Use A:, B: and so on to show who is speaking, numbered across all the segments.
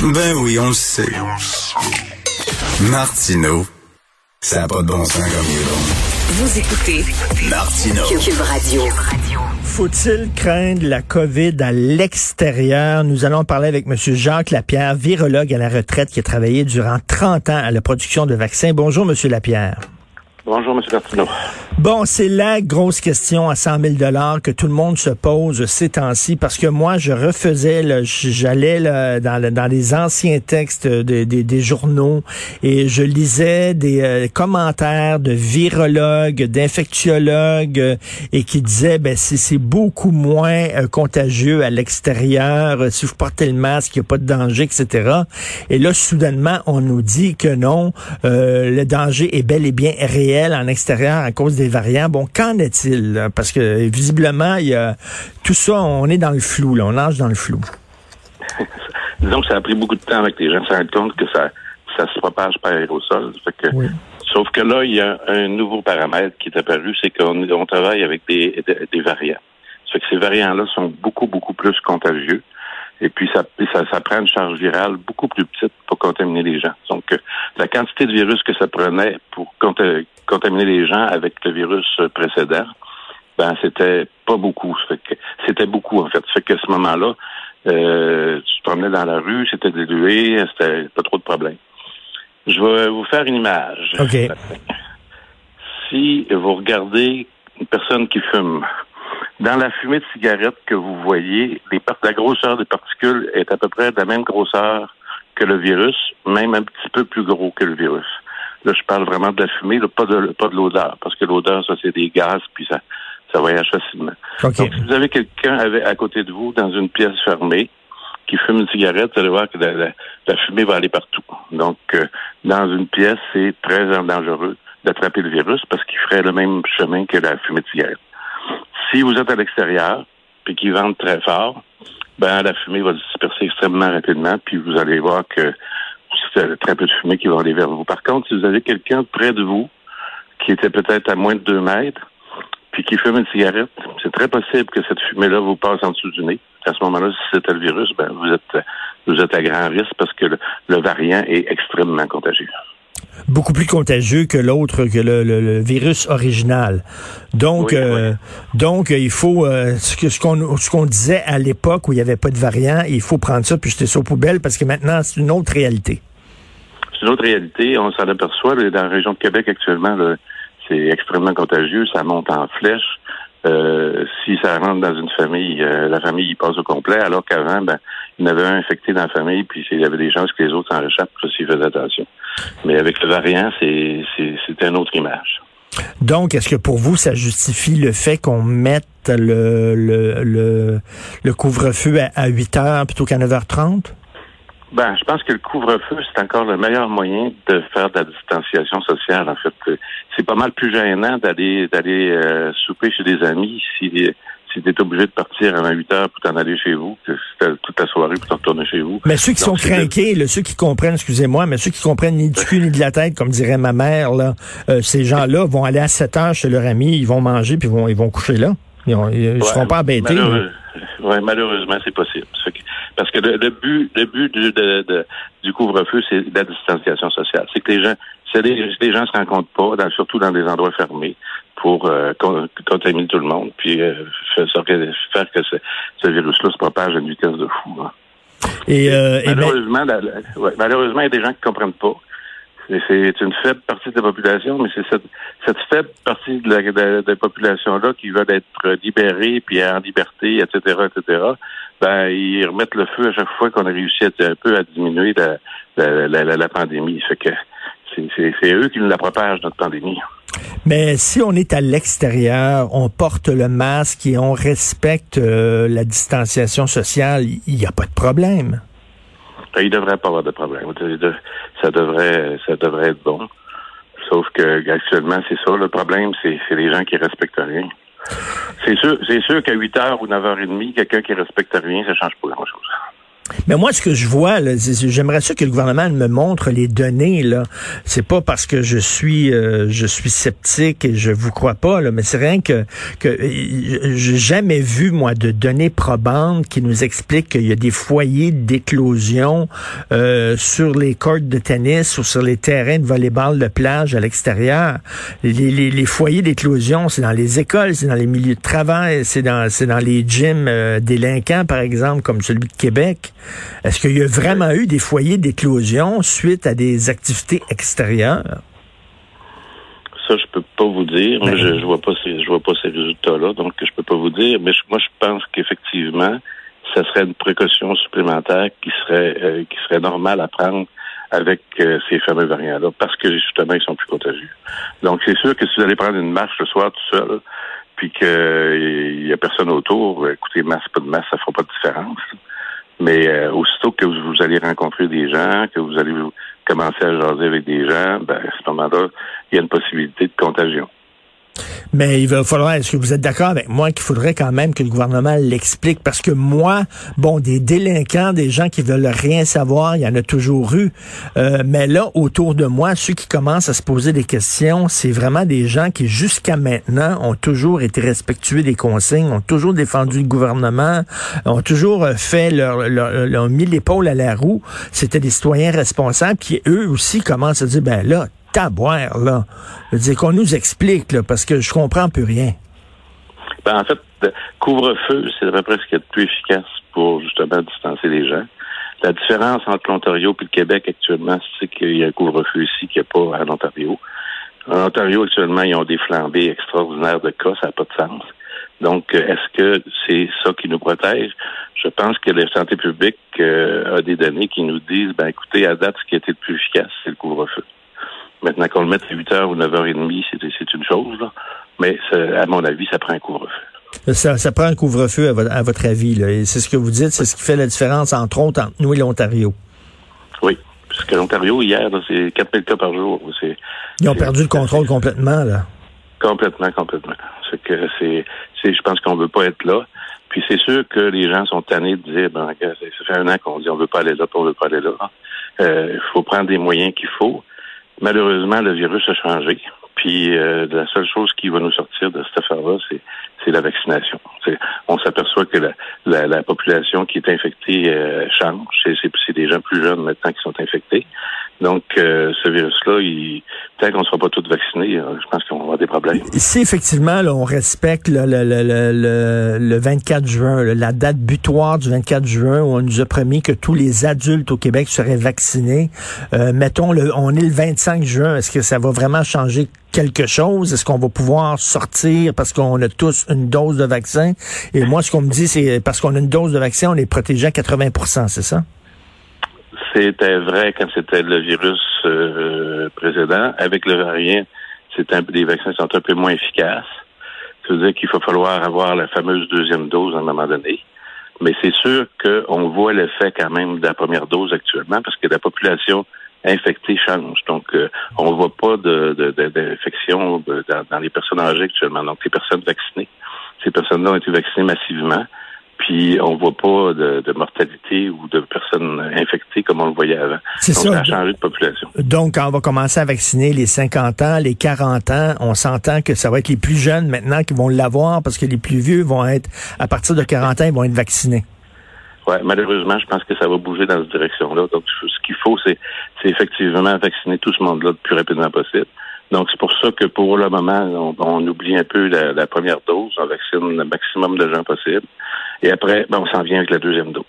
A: Ben oui, on le sait. Martineau, ça n'a pas de bon sens comme il est bon.
B: Vous écoutez
A: Martino.
B: Cube Radio.
C: Faut-il craindre la COVID à l'extérieur? Nous allons parler avec M. Jacques Lapierre, virologue à la retraite qui a travaillé durant 30 ans à la production de vaccins. Bonjour, M. Lapierre.
D: Bonjour, M. Martineau.
C: Bon, c'est la grosse question à 100 000 dollars que tout le monde se pose ces temps-ci parce que moi, je refaisais, j'allais dans, dans les anciens textes des journaux et je lisais des euh, commentaires de virologues, d'infectiologues euh, et qui disaient, ben c'est beaucoup moins euh, contagieux à l'extérieur si vous portez le masque, il n'y a pas de danger, etc. Et là, soudainement, on nous dit que non, le danger est bel et bien réel en extérieur à cause des variants. Bon, qu'en est-il? Parce que visiblement, il y a tout ça, on est dans le flou, là, on nage dans le flou.
D: Disons que ça a pris beaucoup de temps avec les gens de se rendre compte que ça, ça se propage par aérosol. que, Sauf que là, il y a un nouveau paramètre qui est apparu, c'est qu'on on travaille avec des, des, variants. Ça fait que ces variants-là sont beaucoup, beaucoup plus contagieux. Et puis, ça, ça, ça, prend une charge virale beaucoup plus petite pour contaminer les gens. Donc, euh, la quantité de virus que ça prenait pour contaminer les gens avec le virus précédent, ben, c'était pas beaucoup. C'était beaucoup, en fait. Ça fait qu'à ce moment-là, euh, tu te promenais dans la rue, c'était dilué, c'était pas trop de problème. Je vais vous faire une image.
C: OK.
D: Si vous regardez une personne qui fume, dans la fumée de cigarette que vous voyez, les la grosseur des particules est à peu près de la même grosseur que le virus, même un petit peu plus gros que le virus. Là, je parle vraiment de la fumée, pas de pas de l'odeur, parce que l'odeur, ça, c'est des gaz, puis ça, ça voyage facilement. Donc, si vous avez quelqu'un à côté de vous dans une pièce fermée qui fume une cigarette, vous allez voir que la, fumée va aller partout. Donc, euh, dans une pièce, c'est très dangereux d'attraper le virus parce qu'il ferait le même chemin que la fumée de cigarette. Si vous êtes à l'extérieur, puis qu'il vente très fort, ben la fumée va se disperser extrêmement rapidement, puis vous allez voir que c'est très peu de fumée qui va aller vers vous. Par contre, si vous avez quelqu'un près de vous qui était peut-être à moins de deux mètres, puis qui fume une cigarette, c'est très possible que cette fumée-là vous passe en dessous du nez. À ce moment-là, si c'était le virus, ben vous êtes vous êtes à grand risque parce que le variant est extrêmement contagieux
C: beaucoup plus contagieux que l'autre, que le, virus original. Donc, euh, donc il faut euh, ce qu'on ce qu'on disait à l'époque où il n'y avait pas de variant, il faut prendre ça puis jeter ça aux poubelles parce que maintenant c'est une autre réalité.
D: C'est une autre réalité. On s'en aperçoit dans la région de Québec actuellement. C'est extrêmement contagieux, ça monte en flèche. Euh, si ça rentre dans une famille, euh, la famille y passe au complet, alors qu'avant, ben, il y en avait un infecté dans la famille, puis il y avait des chances que les autres s'en réchappent s'ils faisaient attention. Mais avec le variant, c'est une autre image.
C: Donc, est-ce que pour vous, ça justifie le fait qu'on mette le, le, le, couvre-feu à, à 8 heures plutôt qu'à 9h30?
D: Ben, je pense que le couvre-feu, c'est encore le meilleur moyen de faire de la distanciation sociale. En fait, c'est pas mal plus gênant d'aller d'aller euh, souper chez des amis si si tu es obligé de partir avant 8 heures pour t'en aller chez vous, que toute la soirée pour t'en retourner chez vous.
C: Mais ceux qui sont craqués, ceux qui comprennent, excusez-moi, mais ceux qui comprennent ni du cul ni de la tête, comme dirait ma mère, là, euh, ces gens-là vont aller à 7 heures chez leur ami, ils vont manger puis ils vont, ils vont coucher là. Ils ne seront pas embêtés.
D: Oui, malheureusement, c'est possible. Parce que le, but, le but du, du couvre-feu, c'est la distanciation sociale. C'est que les gens, c'est les, les gens se rencontrent pas, surtout dans des endroits fermés, pour euh, contaminer tout le monde, puis euh, faire, que ce, virus-là se propage à une vitesse de fou. Hein.
C: Et, euh,
D: malheureusement, malheureusement, il y a des gens qui comprennent pas. C'est une faible partie de la population, mais c'est cette, cette, faible partie de la, de, la population-là qui veut être libérée, puis en liberté, etc., etc., ben, ils remettent le feu à chaque fois qu'on a réussi à, un peu à diminuer la, la, la, pandémie. Fait que c'est eux qui nous la propagent, notre pandémie.
C: Mais si on est à l'extérieur, on porte le masque et on respecte euh, la distanciation sociale, il n'y a pas de problème.
D: Ben, il devrait pas avoir de problème. Ça devrait, ça devrait être bon. Sauf que actuellement, c'est ça. Le problème, c'est les gens qui respectent rien. C'est sûr, sûr qu'à 8 h ou 9 h 30, quelqu'un qui respecte rien, ça change pas grand-chose.
C: Mais moi, ce que je vois, j'aimerais ça que le gouvernement me montre les données. Là, c'est pas parce que je suis, euh, je suis sceptique et je vous crois pas. Là, mais c'est rien que que j'ai jamais vu moi de données probantes qui nous expliquent qu'il y a des foyers d'éclosion euh, sur les courts de tennis ou sur les terrains de volleyball de plage à l'extérieur. Les, les, les, foyers d'éclosion, c'est dans les écoles, c'est dans les milieux de travail, c'est dans c'est dans les gyms euh, délinquants, par exemple, comme celui de Québec. Est-ce qu'il y a vraiment eu des foyers d'éclosion suite à des activités extérieures?
D: Ça, je peux pas vous dire. Ben je, je vois pas ces, je vois pas ces résultats-là, donc je peux pas vous dire. Mais moi, je pense qu'effectivement, ça serait une précaution supplémentaire qui serait euh, qui serait normale à prendre avec euh, ces fameux variants-là, parce que justement, ils sont plus contagieux. Donc, c'est sûr que si vous allez prendre une marche le soir tout seul, puis qu'il n'y a personne autour, écoutez, masse, pas de masse, ça fera pas de différence. Mais euh, aussitôt que vous, allez rencontrer des gens, que vous allez commencer à jaser avec des gens, ben, à ce moment-là, il y a une possibilité de contagion.
C: Mais il va falloir, est-ce que vous êtes d'accord avec moi qu'il faudrait quand même que le gouvernement l'explique? Parce que moi, bon, des délinquants, des gens qui veulent rien savoir, il y en a toujours eu. Euh, mais là, autour de moi, ceux qui commencent à se poser des questions, c'est vraiment des gens qui, jusqu'à maintenant, ont toujours été respectueux des consignes, ont toujours défendu le gouvernement, ont toujours fait leur, leur, leur mis l'épaule à la roue. C'était des citoyens responsables qui, eux aussi, commencent à dire, ben là, taboire, là. Je qu'on nous explique, là, parce que je comprends plus rien.
D: Ben, en fait, couvre-feu, c'est à peu près ce qui est le plus efficace pour justement distancer les gens. La différence entre l'Ontario et le Québec actuellement, c'est qu'il y a un couvre-feu ici qu'il n'y a pas en Ontario. En Ontario, actuellement, ils ont des flambées extraordinaires de cas, ça n'a pas de sens. Donc, est-ce que c'est ça qui nous protège? Je pense que la santé publique euh, a des données qui nous disent, ben écoutez, à date, ce qui a été le plus efficace, c'est le couvre-feu. Maintenant qu'on le mette à 8h ou 9h30, c'est une chose, là. mais à mon avis, ça prend un couvre-feu.
C: Ça, ça, prend un couvre-feu à, votre avis. Là. Et c'est ce que vous dites, c'est ce qui fait la différence, entre autres, entre nous et l'Ontario.
D: Oui, puisque l'Ontario, hier, c'est 4000 cas par jour.
C: Ils ont perdu le contrôle complètement, là.
D: Complètement, complètement. C'est que c'est, je pense qu'on veut pas être là. Puis c'est sûr que les gens sont tannés de dire, ben, ça fait un an qu'on dit on veut pas aller là, on veut pas aller là. Euh, il faut prendre des moyens qu'il faut. Malheureusement, le virus a changé. Puis euh, la seule chose qui va nous sortir de cette affaire-là, c'est, c'est la vaccination. on s'aperçoit que la, la, population qui est infectée euh, change. C'est, c'est, des gens plus jeunes maintenant qui sont infectés. Donc, euh, ce virus-là, il, tant qu'on ne sera pas tous vaccinés, je pense qu'on avoir des problèmes.
C: Si effectivement, là, on respecte le, le, le, le, 24 juin, la date butoir du 24 juin, où on nous a promis que tous les adultes au Québec seraient vaccinés, mettons, le, on est le 25 juin, est-ce que ça va vraiment changer quelque chose? Est-ce qu'on va pouvoir sortir parce qu'on a tous une dose de vaccin? Et moi, ce qu'on me dit, c'est parce qu'on a une dose de vaccin, on est protégé à 80% c'est ça?
D: C'était vrai quand c'était le virus euh, précédent. Avec le variant, c'est un, les vaccins sont un peu moins efficaces. Ça veut dire qu'il va falloir avoir la fameuse deuxième dose à un moment donné. Mais c'est sûr qu'on voit l'effet quand même de la première dose actuellement parce que la population infectés changent. Donc, euh, on ne voit pas d'infection de, dans, les personnes âgées actuellement. Donc, les personnes vaccinées, ces personnes-là ont été vaccinées massivement. Puis on voit pas de, mortalité ou de personnes infectées comme on le voyait avant.
C: C'est
D: ça. Ça a changé de population.
C: Donc, quand on va commencer à vacciner les 50 ans, les 40 ans, on s'entend que ça va être les plus jeunes maintenant qui vont l'avoir parce que les plus vieux vont être, à partir de 40 ans, ils vont être vaccinés.
D: Ouais, malheureusement, je pense que ça va bouger dans cette direction-là. Donc, ce qu'il faut, c'est, effectivement vacciner tout ce monde-là le plus rapidement possible. Donc, c'est pour ça que pour le moment, on, oublie un peu la, première dose, on vaccine le maximum de gens possible. Et après, ben, on s'en vient avec la deuxième dose.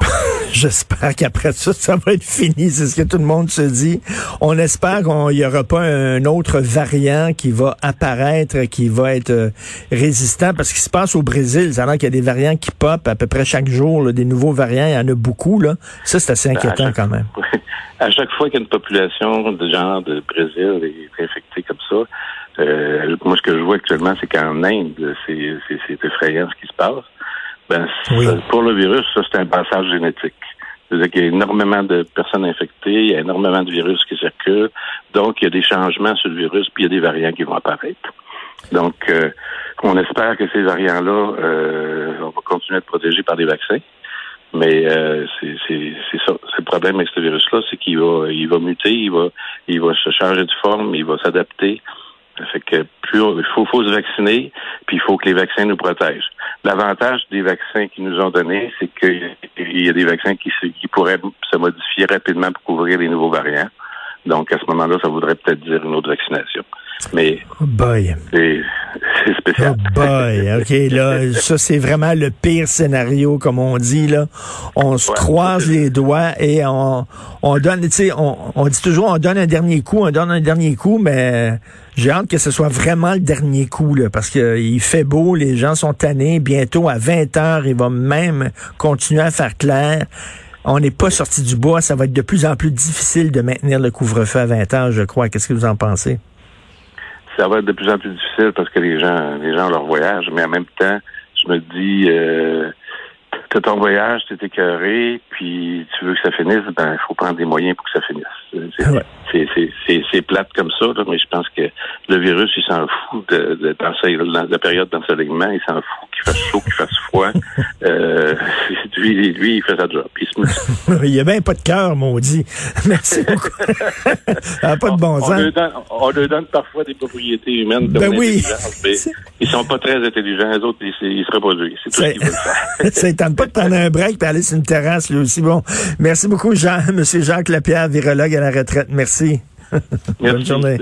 C: J'espère qu'après ça, ça va être fini. C'est ce que tout le monde se dit. On espère qu'il n'y aura pas un autre variant qui va apparaître, qui va être euh, résistant. Parce qu'il se passe au Brésil, ça a qu'il y a des variants qui pop à peu près chaque jour, des nouveaux variants. Il y en a beaucoup. Là. Ça, c'est assez ben, inquiétant quand même.
D: À chaque fois qu'une population de genre de Brésil est infectée comme ça, euh, moi, ce que je vois actuellement, c'est qu'en Inde, c'est effrayant ce qui se passe. Ben, pour le virus, ça, c'est un passage génétique. C'est-à-dire qu'il y a énormément de personnes infectées, il y a énormément de virus qui circulent, donc il y a des changements sur le virus, puis il y a des variants qui vont apparaître. Donc, euh, on espère que ces variants-là, euh, on va continuer à être protégés par des vaccins. Mais euh, c'est ça. C'est le problème avec ce virus-là, c'est qu'il va, il va muter, il va, il va se changer de forme, il va s'adapter. Ça fait que plus il faut, faut se vacciner, puis il faut que les vaccins nous protègent. L'avantage des vaccins qu'ils nous ont donnés, c'est qu'il y a des vaccins qui, qui pourraient se modifier rapidement pour couvrir les nouveaux variants. Donc, à ce moment-là, ça voudrait peut-être dire une autre vaccination. Mais
C: oh boy.
D: c'est spécial.
C: Oh boy, OK, là, ça c'est vraiment le pire scénario, comme on dit, là. On se croise les doigts et on, on donne, tu sais, on, on dit toujours on donne un dernier coup, on donne un dernier coup, mais j'ai hâte que ce soit vraiment le dernier coup, là, parce qu'il fait beau, les gens sont tannés, bientôt à 20 heures, il va même continuer à faire clair on n'est pas sorti du bois. Ça va être de plus en plus difficile de maintenir le couvre-feu à 20 heures, je crois. Qu'est-ce que vous en pensez?
D: Ça va être de plus en plus difficile parce que les gens, les gens ont leur voyage, mais en même temps, je me dis, euh, t'as ton voyage, t'es écœuré, puis tu veux que ça finisse, ben, il faut prendre des moyens pour que ça finisse. C'est c'est plate comme ça, mais je pense que le virus, il s'en fout de, de, dans la période d'ensoleillement, il s'en fout qu'il fasse chaud, qu'il fasse froid. euh, lui, lui, il fait sa job. Il,
C: se il a bien pas de cœur, maudit. Merci beaucoup. pas de bon sens.
D: On leur, donne, parfois des propriétés humaines
C: ben oui.
D: Ils sont pas très intelligents. Les autres, ils, ils se reproduisent. C'est tout ce qu'ils veulent faire.
C: ça tente pas de prendre un break et aller sur une terrasse, lui aussi. Bon, merci beaucoup, Jean, Monsieur Jacques Lapierre, virologue à la retraite. Merci.
D: Merci. Bonne journée.